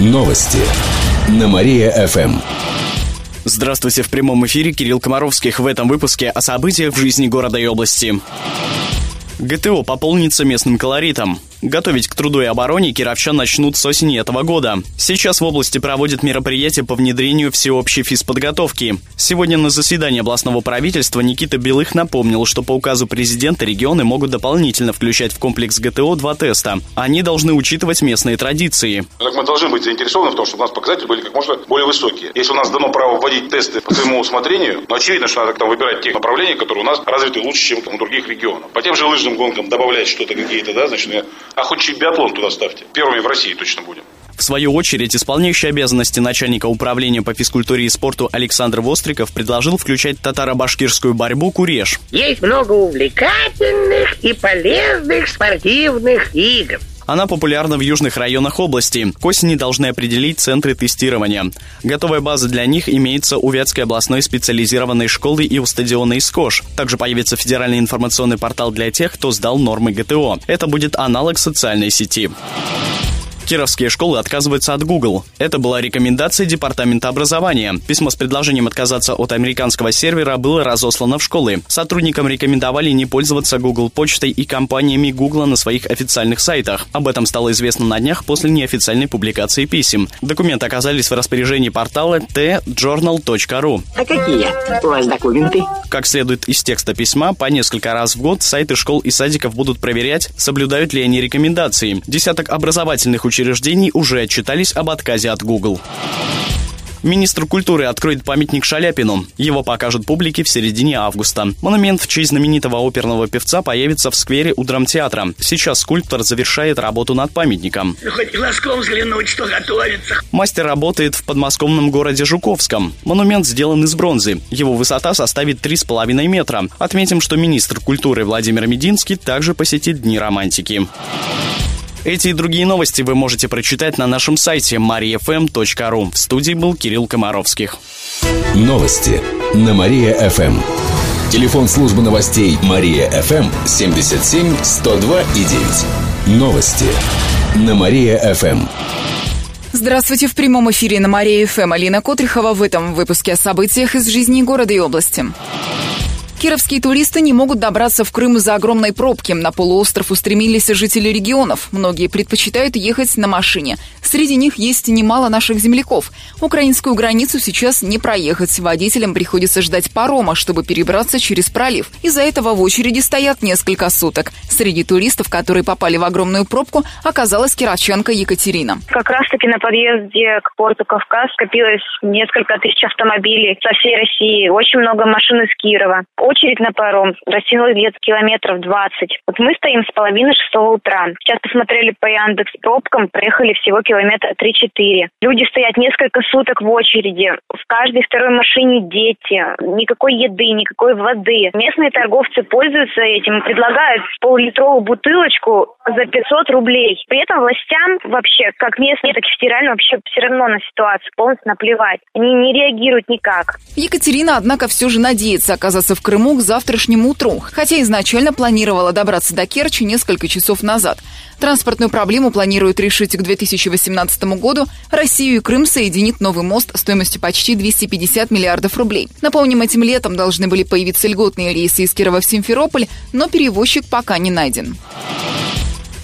Новости на Мария-ФМ. Здравствуйте, в прямом эфире Кирилл Комаровских. В этом выпуске о событиях в жизни города и области. ГТО пополнится местным колоритом. Готовить к труду и обороне кировчан начнут с осени этого года. Сейчас в области проводят мероприятия по внедрению всеобщей физподготовки. Сегодня на заседании областного правительства Никита Белых напомнил, что по указу президента регионы могут дополнительно включать в комплекс ГТО два теста. Они должны учитывать местные традиции. Так мы должны быть заинтересованы в том, чтобы у нас показатели были как можно более высокие. Если у нас дано право вводить тесты по своему усмотрению, то очевидно, что надо там выбирать те направления, которые у нас развиты лучше, чем у других регионов. По тем же лыжным гонкам добавлять что-то какие-то, да, значит, а хоть биатлон туда ставьте. Первыми в России точно будем. В свою очередь, исполняющий обязанности начальника управления по физкультуре и спорту Александр Востриков предложил включать татаро-башкирскую борьбу «Куреш». Есть много увлекательных и полезных спортивных игр. Она популярна в южных районах области. К осени должны определить центры тестирования. Готовая база для них имеется у Вятской областной специализированной школы и у стадиона Искош. Также появится федеральный информационный портал для тех, кто сдал нормы ГТО. Это будет аналог социальной сети. Кировские школы отказываются от Google. Это была рекомендация Департамента образования. Письмо с предложением отказаться от американского сервера было разослано в школы. Сотрудникам рекомендовали не пользоваться Google почтой и компаниями Google на своих официальных сайтах. Об этом стало известно на днях после неофициальной публикации писем. Документы оказались в распоряжении портала tjournal.ru. А какие у вас документы? Как следует из текста письма, по несколько раз в год сайты школ и садиков будут проверять, соблюдают ли они рекомендации. Десяток образовательных учреждений уже отчитались об отказе от Google. Министр культуры откроет памятник Шаляпину. Его покажут публике в середине августа. Монумент в честь знаменитого оперного певца появится в сквере у драмтеатра. Сейчас скульптор завершает работу над памятником. Хоть глазком взглянуть, что готовится. Мастер работает в подмосковном городе Жуковском. Монумент сделан из бронзы. Его высота составит 3,5 метра. Отметим, что министр культуры Владимир Мединский также посетит Дни романтики. Эти и другие новости вы можете прочитать на нашем сайте mariafm.ru. В студии был Кирилл Комаровских. Новости на Мария-ФМ. Телефон службы новостей Мария-ФМ 77 102 и 9. Новости на Мария-ФМ. Здравствуйте, в прямом эфире на Мария-ФМ. Алина Котрихова в этом выпуске о событиях из жизни города и области. Кировские туристы не могут добраться в Крым из-за огромной пробки. На полуостров устремились жители регионов. Многие предпочитают ехать на машине. Среди них есть немало наших земляков. Украинскую границу сейчас не проехать. Водителям приходится ждать парома, чтобы перебраться через пролив. Из-за этого в очереди стоят несколько суток. Среди туристов, которые попали в огромную пробку, оказалась кировчанка Екатерина. Как раз-таки на подъезде к порту Кавказ скопилось несколько тысяч автомобилей со всей России. Очень много машин из Кирова очередь на паром растянулась где-то километров 20. Вот мы стоим с половины шестого утра. Сейчас посмотрели по Яндекс пробкам, проехали всего километра 3-4. Люди стоят несколько суток в очереди. В каждой второй машине дети. Никакой еды, никакой воды. Местные торговцы пользуются этим, предлагают пол-литровую бутылочку за 500 рублей. При этом властям вообще, как местные, так и федеральные, вообще все равно на ситуацию полностью наплевать. Они не реагируют никак. Екатерина, однако, все же надеется оказаться в Крыму Крыму к завтрашнему утру, хотя изначально планировала добраться до Керчи несколько часов назад. Транспортную проблему планируют решить к 2018 году. Россию и Крым соединит новый мост стоимостью почти 250 миллиардов рублей. Напомним, этим летом должны были появиться льготные рейсы из Кирова в Симферополь, но перевозчик пока не найден.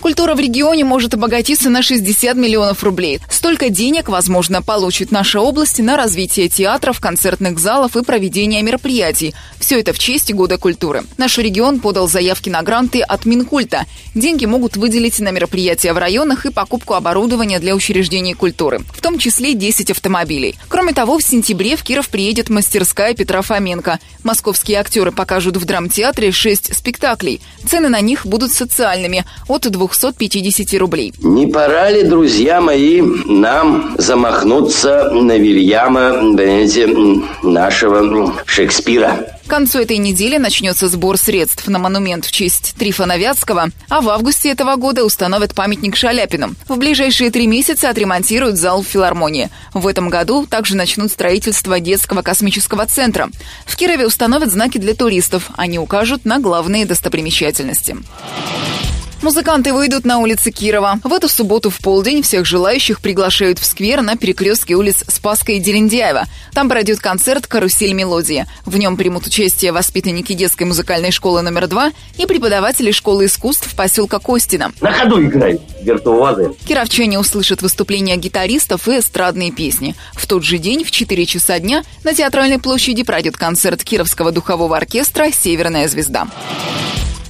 Культура в регионе может обогатиться на 60 миллионов рублей. Столько денег, возможно, получит наша область на развитие театров, концертных залов и проведение мероприятий. Все это в честь Года культуры. Наш регион подал заявки на гранты от Минкульта. Деньги могут выделить на мероприятия в районах и покупку оборудования для учреждений культуры, в том числе 10 автомобилей. Кроме того, в сентябре в Киров приедет мастерская Петра Фоменко. Московские актеры покажут в драмтеатре 6 спектаклей. Цены на них будут социальными – от 2 250 рублей. Не пора ли, друзья мои, нам замахнуться на Вильяма, понимаете, нашего Шекспира? К концу этой недели начнется сбор средств на монумент в честь Трифона Вятского, а в августе этого года установят памятник Шаляпину. В ближайшие три месяца отремонтируют зал в филармонии. В этом году также начнут строительство детского космического центра. В Кирове установят знаки для туристов. Они укажут на главные достопримечательности. Музыканты выйдут на улицы Кирова. В эту субботу в полдень всех желающих приглашают в сквер на перекрестке улиц Спаска и Делендяева. Там пройдет концерт «Карусель мелодии». В нем примут участие воспитанники детской музыкальной школы номер два и преподаватели школы искусств поселка Костина. На ходу играй, виртуозы. Кировчане услышат выступления гитаристов и эстрадные песни. В тот же день в 4 часа дня на Театральной площади пройдет концерт Кировского духового оркестра «Северная звезда».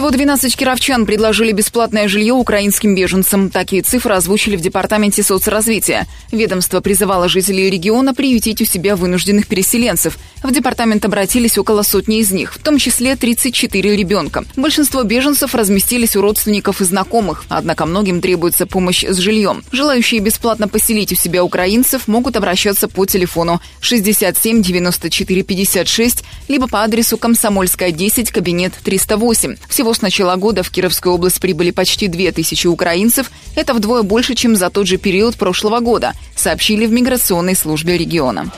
Всего 12 кировчан предложили бесплатное жилье украинским беженцам. Такие цифры озвучили в Департаменте соцразвития. Ведомство призывало жителей региона приютить у себя вынужденных переселенцев. В департамент обратились около сотни из них, в том числе 34 ребенка. Большинство беженцев разместились у родственников и знакомых, однако многим требуется помощь с жильем. Желающие бесплатно поселить у себя украинцев могут обращаться по телефону 67 94 56 либо по адресу Комсомольская 10, кабинет 308. Всего с начала года в Кировскую область прибыли почти 2000 украинцев. Это вдвое больше, чем за тот же период прошлого года, сообщили в миграционной службе региона.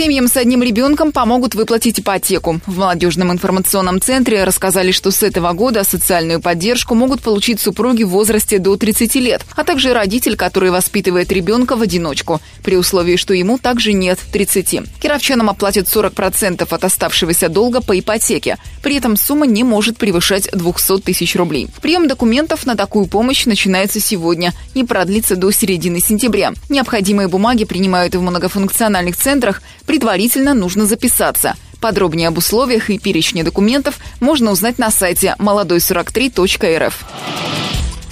Семьям с одним ребенком помогут выплатить ипотеку. В молодежном информационном центре рассказали, что с этого года социальную поддержку могут получить супруги в возрасте до 30 лет, а также родитель, который воспитывает ребенка в одиночку, при условии, что ему также нет 30. Кировчанам оплатят 40% от оставшегося долга по ипотеке. При этом сумма не может превышать 200 тысяч рублей. Прием документов на такую помощь начинается сегодня и продлится до середины сентября. Необходимые бумаги принимают в многофункциональных центрах, предварительно нужно записаться. Подробнее об условиях и перечне документов можно узнать на сайте молодой43.рф.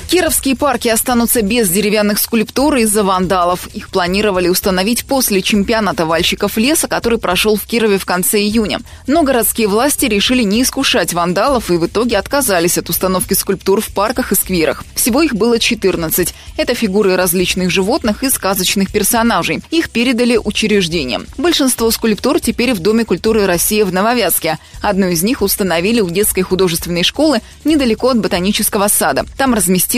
Кировские парки останутся без деревянных скульптур из-за вандалов. Их планировали установить после чемпионата вальщиков леса, который прошел в Кирове в конце июня. Но городские власти решили не искушать вандалов и в итоге отказались от установки скульптур в парках и скверах. Всего их было 14. Это фигуры различных животных и сказочных персонажей. Их передали учреждениям. Большинство скульптур теперь в Доме культуры России в Нововятске. Одну из них установили у детской художественной школы недалеко от ботанического сада. Там разместили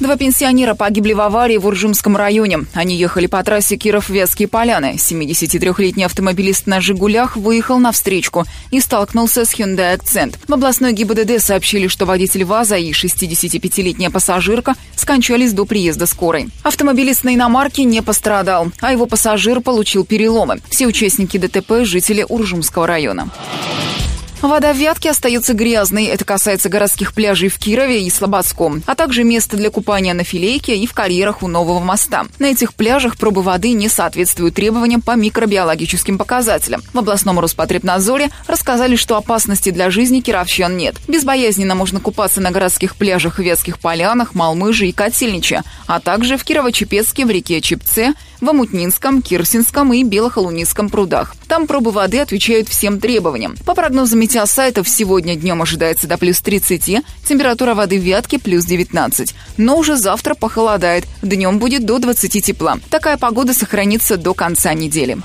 Два пенсионера погибли в аварии в Уржумском районе. Они ехали по трассе Киров-Вятские поляны. 73-летний автомобилист на «Жигулях» выехал на встречку и столкнулся с Hyundai Accent. В областной ГИБДД сообщили, что водитель ВАЗа и 65-летняя пассажирка скончались до приезда скорой. Автомобилист на иномарке не пострадал, а его пассажир получил переломы. Все участники ДТП – жители Уржумского района. Вода в Вятке остается грязной. Это касается городских пляжей в Кирове и Слободском, а также места для купания на Филейке и в карьерах у нового моста. На этих пляжах пробы воды не соответствуют требованиям по микробиологическим показателям. В областном Роспотребнадзоре рассказали, что опасности для жизни кировчан нет. Безбоязненно можно купаться на городских пляжах в Вятских полянах, Малмыже и Котельниче, а также в Кирово-Чепецке, в реке Чепце, в Амутнинском, Кирсинском и Белохолунинском прудах. Там пробы воды отвечают всем требованиям. По прогнозам метеосайтов, сегодня днем ожидается до плюс 30, температура воды в Вятке плюс 19. Но уже завтра похолодает, днем будет до 20 тепла. Такая погода сохранится до конца недели.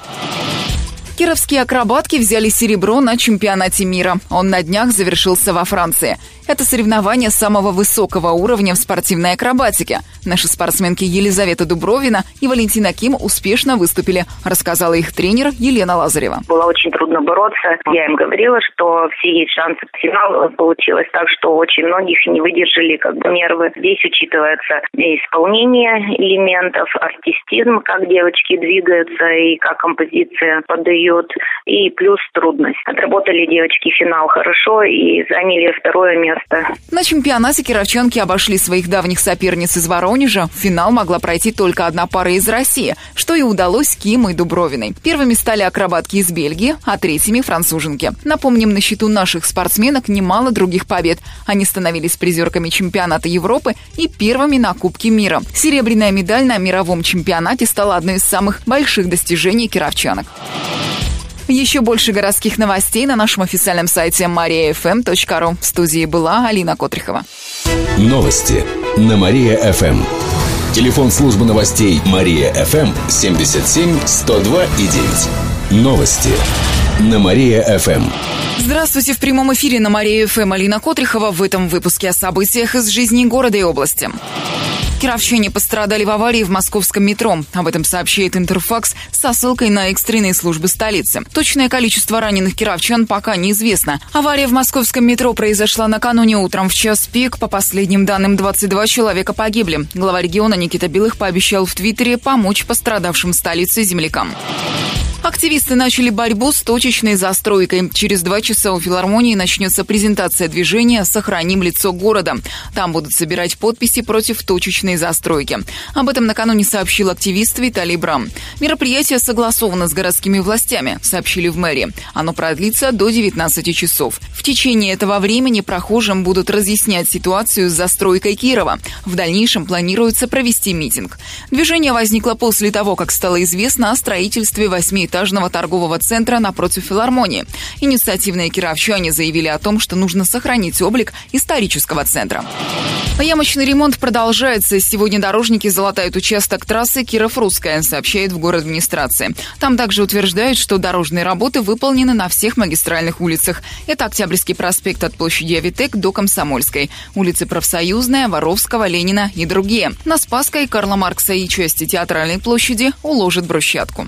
Кировские акробатки взяли серебро на чемпионате мира. Он на днях завершился во Франции. Это соревнование самого высокого уровня в спортивной акробатике. Наши спортсменки Елизавета Дубровина и Валентина Ким успешно выступили, рассказала их тренер Елена Лазарева. Было очень трудно бороться. Я им говорила, что все есть шансы. Финал получилось так, что очень многих не выдержали как бы нервы. Здесь учитывается исполнение элементов, артистизм, как девочки двигаются и как композиция подают период и плюс трудность. Отработали девочки финал хорошо и заняли второе место. На чемпионате кировчанки обошли своих давних соперниц из Воронежа. В финал могла пройти только одна пара из России, что и удалось Ким и Дубровиной. Первыми стали акробатки из Бельгии, а третьими – француженки. Напомним, на счету наших спортсменок немало других побед. Они становились призерками чемпионата Европы и первыми на Кубке мира. Серебряная медаль на мировом чемпионате стала одной из самых больших достижений кировчанок. Еще больше городских новостей на нашем официальном сайте mariafm.ru. В студии была Алина Котрихова. Новости на Мария-ФМ. Телефон службы новостей Мария-ФМ 77 102 и 9. Новости на Мария-ФМ. Здравствуйте в прямом эфире на Мария-ФМ Алина Котрихова. В этом выпуске о событиях из жизни города и области. Кировчане пострадали в аварии в московском метро. Об этом сообщает Интерфакс со ссылкой на экстренные службы столицы. Точное количество раненых кировчан пока неизвестно. Авария в московском метро произошла накануне утром в час пик. По последним данным, 22 человека погибли. Глава региона Никита Белых пообещал в Твиттере помочь пострадавшим столице землякам. Активисты начали борьбу с точечной застройкой. Через два часа у филармонии начнется презентация движения «Сохраним лицо города». Там будут собирать подписи против точечной застройки. Об этом накануне сообщил активист Виталий Брам. Мероприятие согласовано с городскими властями, сообщили в мэрии. Оно продлится до 19 часов. В течение этого времени прохожим будут разъяснять ситуацию с застройкой Кирова. В дальнейшем планируется провести митинг. Движение возникло после того, как стало известно о строительстве восьми двухэтажного торгового центра напротив филармонии. Инициативные кировчане заявили о том, что нужно сохранить облик исторического центра. Ямочный ремонт продолжается. Сегодня дорожники залатают участок трассы Киров-Русская, сообщает в город администрации. Там также утверждают, что дорожные работы выполнены на всех магистральных улицах. Это Октябрьский проспект от площади Авитек до Комсомольской, улицы Профсоюзная, Воровского, Ленина и другие. На Спасской, Карла Маркса и части Театральной площади уложат брусчатку.